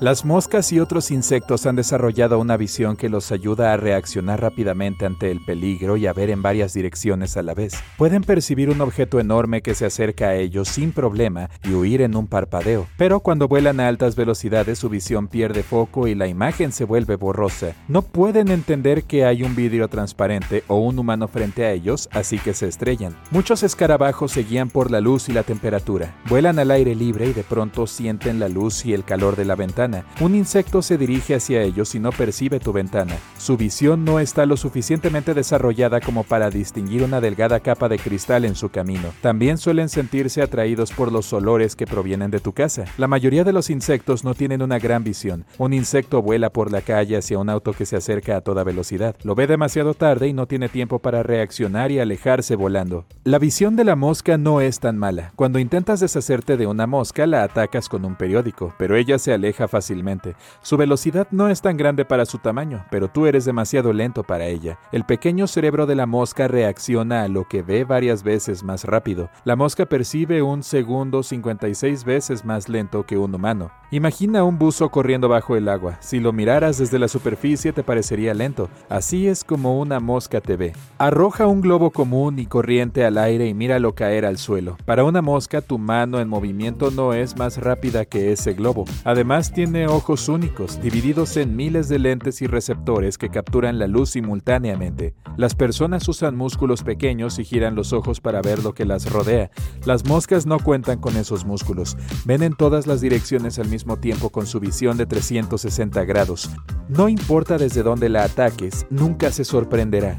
Las moscas y otros insectos han desarrollado una visión que los ayuda a reaccionar rápidamente ante el peligro y a ver en varias direcciones a la vez. Pueden percibir un objeto enorme que se acerca a ellos sin problema y huir en un parpadeo, pero cuando vuelan a altas velocidades su visión pierde foco y la imagen se vuelve borrosa. No pueden entender que hay un vidrio transparente o un humano frente a ellos, así que se estrellan. Muchos escarabajos se guían por la luz y la temperatura. Vuelan al aire libre y de pronto sienten la luz y el calor de la ventana un insecto se dirige hacia ellos y no percibe tu ventana. Su visión no está lo suficientemente desarrollada como para distinguir una delgada capa de cristal en su camino. También suelen sentirse atraídos por los olores que provienen de tu casa. La mayoría de los insectos no tienen una gran visión. Un insecto vuela por la calle hacia un auto que se acerca a toda velocidad. Lo ve demasiado tarde y no tiene tiempo para reaccionar y alejarse volando. La visión de la mosca no es tan mala. Cuando intentas deshacerte de una mosca, la atacas con un periódico, pero ella se aleja fácilmente. Su velocidad no es tan grande para su tamaño, pero tú eres demasiado lento para ella. El pequeño cerebro de la mosca reacciona a lo que ve varias veces más rápido. La mosca percibe un segundo 56 veces más lento que un humano. Imagina un buzo corriendo bajo el agua. Si lo miraras desde la superficie te parecería lento. Así es como una mosca te ve. Arroja un globo común y corriente al aire y míralo caer al suelo. Para una mosca tu mano en movimiento no es más rápida que ese globo. Además tiene ojos únicos, divididos en miles de lentes y receptores que capturan la luz simultáneamente. Las personas usan músculos pequeños y giran los ojos para ver lo que las rodea. Las moscas no cuentan con esos músculos. Ven en todas las direcciones al mismo tiempo con su visión de 360 grados. No importa desde dónde la ataques, nunca se sorprenderá.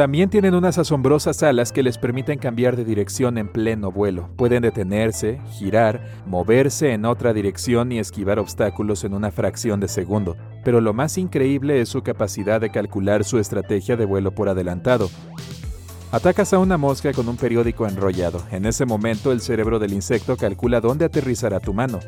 También tienen unas asombrosas alas que les permiten cambiar de dirección en pleno vuelo. Pueden detenerse, girar, moverse en otra dirección y esquivar obstáculos en una fracción de segundo. Pero lo más increíble es su capacidad de calcular su estrategia de vuelo por adelantado. Atacas a una mosca con un periódico enrollado. En ese momento el cerebro del insecto calcula dónde aterrizará tu mano.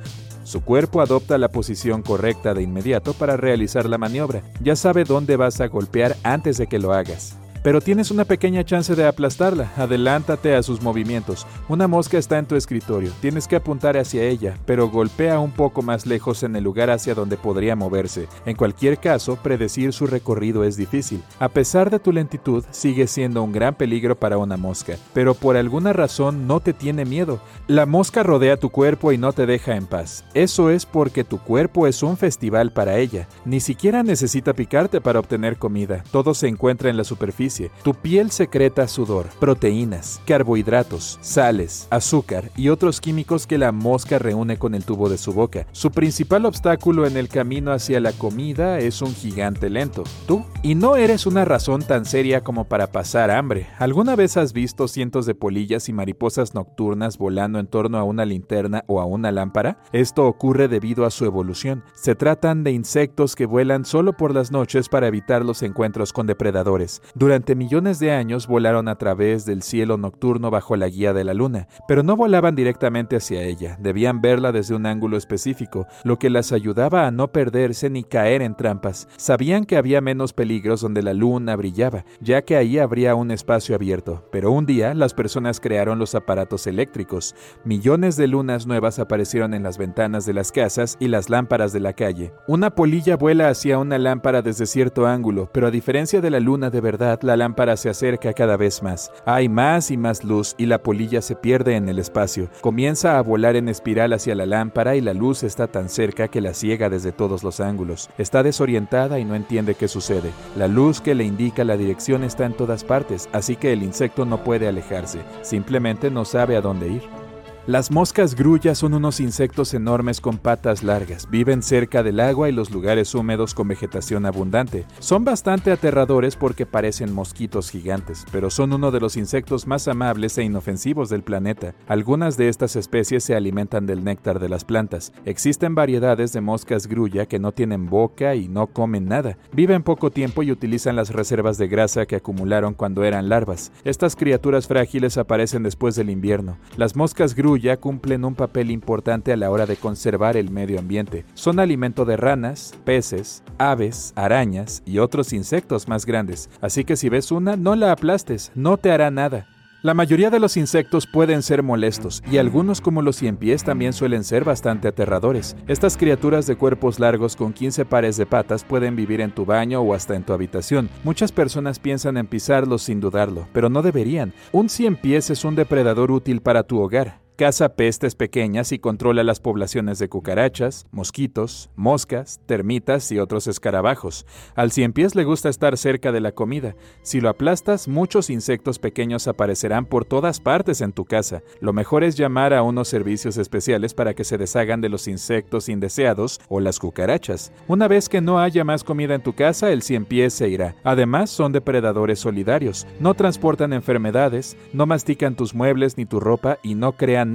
Su cuerpo adopta la posición correcta de inmediato para realizar la maniobra. Ya sabe dónde vas a golpear antes de que lo hagas. Pero tienes una pequeña chance de aplastarla. Adelántate a sus movimientos. Una mosca está en tu escritorio. Tienes que apuntar hacia ella, pero golpea un poco más lejos en el lugar hacia donde podría moverse. En cualquier caso, predecir su recorrido es difícil. A pesar de tu lentitud, sigue siendo un gran peligro para una mosca, pero por alguna razón no te tiene miedo. La mosca rodea tu cuerpo y no te deja en paz. Eso es porque tu cuerpo es un festival para ella. Ni siquiera necesita picarte para obtener comida. Todo se encuentra en la superficie tu piel secreta sudor, proteínas, carbohidratos, sales, azúcar y otros químicos que la mosca reúne con el tubo de su boca. Su principal obstáculo en el camino hacia la comida es un gigante lento, tú. Y no eres una razón tan seria como para pasar hambre. ¿Alguna vez has visto cientos de polillas y mariposas nocturnas volando en torno a una linterna o a una lámpara? Esto ocurre debido a su evolución. Se tratan de insectos que vuelan solo por las noches para evitar los encuentros con depredadores. Durante durante millones de años volaron a través del cielo nocturno bajo la guía de la luna, pero no volaban directamente hacia ella, debían verla desde un ángulo específico, lo que las ayudaba a no perderse ni caer en trampas. Sabían que había menos peligros donde la luna brillaba, ya que ahí habría un espacio abierto, pero un día las personas crearon los aparatos eléctricos. Millones de lunas nuevas aparecieron en las ventanas de las casas y las lámparas de la calle. Una polilla vuela hacia una lámpara desde cierto ángulo, pero a diferencia de la luna de verdad, la la lámpara se acerca cada vez más. Hay más y más luz y la polilla se pierde en el espacio. Comienza a volar en espiral hacia la lámpara y la luz está tan cerca que la ciega desde todos los ángulos. Está desorientada y no entiende qué sucede. La luz que le indica la dirección está en todas partes, así que el insecto no puede alejarse. Simplemente no sabe a dónde ir. Las moscas grullas son unos insectos enormes con patas largas. Viven cerca del agua y los lugares húmedos con vegetación abundante. Son bastante aterradores porque parecen mosquitos gigantes, pero son uno de los insectos más amables e inofensivos del planeta. Algunas de estas especies se alimentan del néctar de las plantas. Existen variedades de moscas grulla que no tienen boca y no comen nada. Viven poco tiempo y utilizan las reservas de grasa que acumularon cuando eran larvas. Estas criaturas frágiles aparecen después del invierno. Las moscas grulla ya cumplen un papel importante a la hora de conservar el medio ambiente. Son alimento de ranas, peces, aves, arañas y otros insectos más grandes, así que si ves una, no la aplastes, no te hará nada. La mayoría de los insectos pueden ser molestos y algunos como los pies también suelen ser bastante aterradores. Estas criaturas de cuerpos largos con 15 pares de patas pueden vivir en tu baño o hasta en tu habitación. Muchas personas piensan en pisarlos sin dudarlo, pero no deberían. Un pies es un depredador útil para tu hogar. Caza pestes pequeñas y controla las poblaciones de cucarachas, mosquitos, moscas, termitas y otros escarabajos. Al pies le gusta estar cerca de la comida. Si lo aplastas, muchos insectos pequeños aparecerán por todas partes en tu casa. Lo mejor es llamar a unos servicios especiales para que se deshagan de los insectos indeseados o las cucarachas. Una vez que no haya más comida en tu casa, el pies se irá. Además, son depredadores solidarios. No transportan enfermedades, no mastican tus muebles ni tu ropa y no crean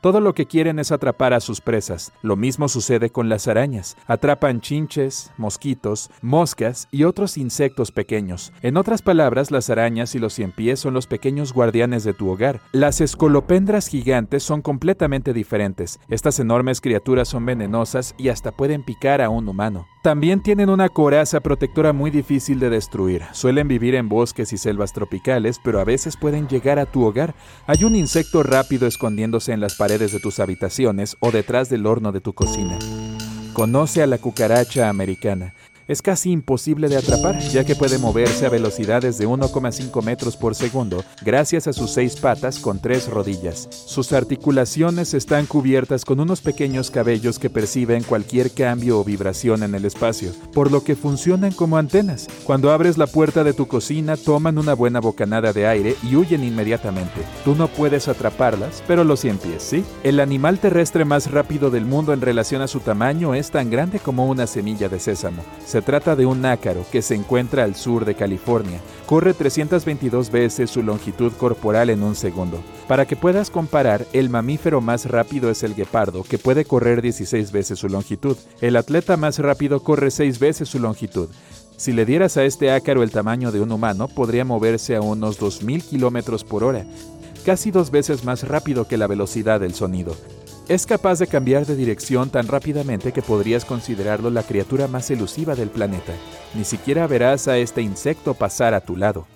Todo lo que quieren es atrapar a sus presas. Lo mismo sucede con las arañas. Atrapan chinches, mosquitos, moscas y otros insectos pequeños. En otras palabras, las arañas y los ciempiés son los pequeños guardianes de tu hogar. Las escolopendras gigantes son completamente diferentes. Estas enormes criaturas son venenosas y hasta pueden picar a un humano. También tienen una coraza protectora muy difícil de destruir. Suelen vivir en bosques y selvas tropicales, pero a veces pueden llegar a tu hogar. Hay un insecto rápido escondiéndose en las paredes de tus habitaciones o detrás del horno de tu cocina. Conoce a la cucaracha americana es casi imposible de atrapar, ya que puede moverse a velocidades de 1,5 metros por segundo gracias a sus seis patas con tres rodillas. Sus articulaciones están cubiertas con unos pequeños cabellos que perciben cualquier cambio o vibración en el espacio, por lo que funcionan como antenas. Cuando abres la puerta de tu cocina, toman una buena bocanada de aire y huyen inmediatamente. Tú no puedes atraparlas, pero los cien pies sí. El animal terrestre más rápido del mundo en relación a su tamaño es tan grande como una semilla de sésamo. Trata de un nácaro que se encuentra al sur de California. Corre 322 veces su longitud corporal en un segundo. Para que puedas comparar, el mamífero más rápido es el guepardo, que puede correr 16 veces su longitud. El atleta más rápido corre 6 veces su longitud. Si le dieras a este ácaro el tamaño de un humano, podría moverse a unos 2.000 kilómetros por hora, casi dos veces más rápido que la velocidad del sonido. Es capaz de cambiar de dirección tan rápidamente que podrías considerarlo la criatura más elusiva del planeta. Ni siquiera verás a este insecto pasar a tu lado.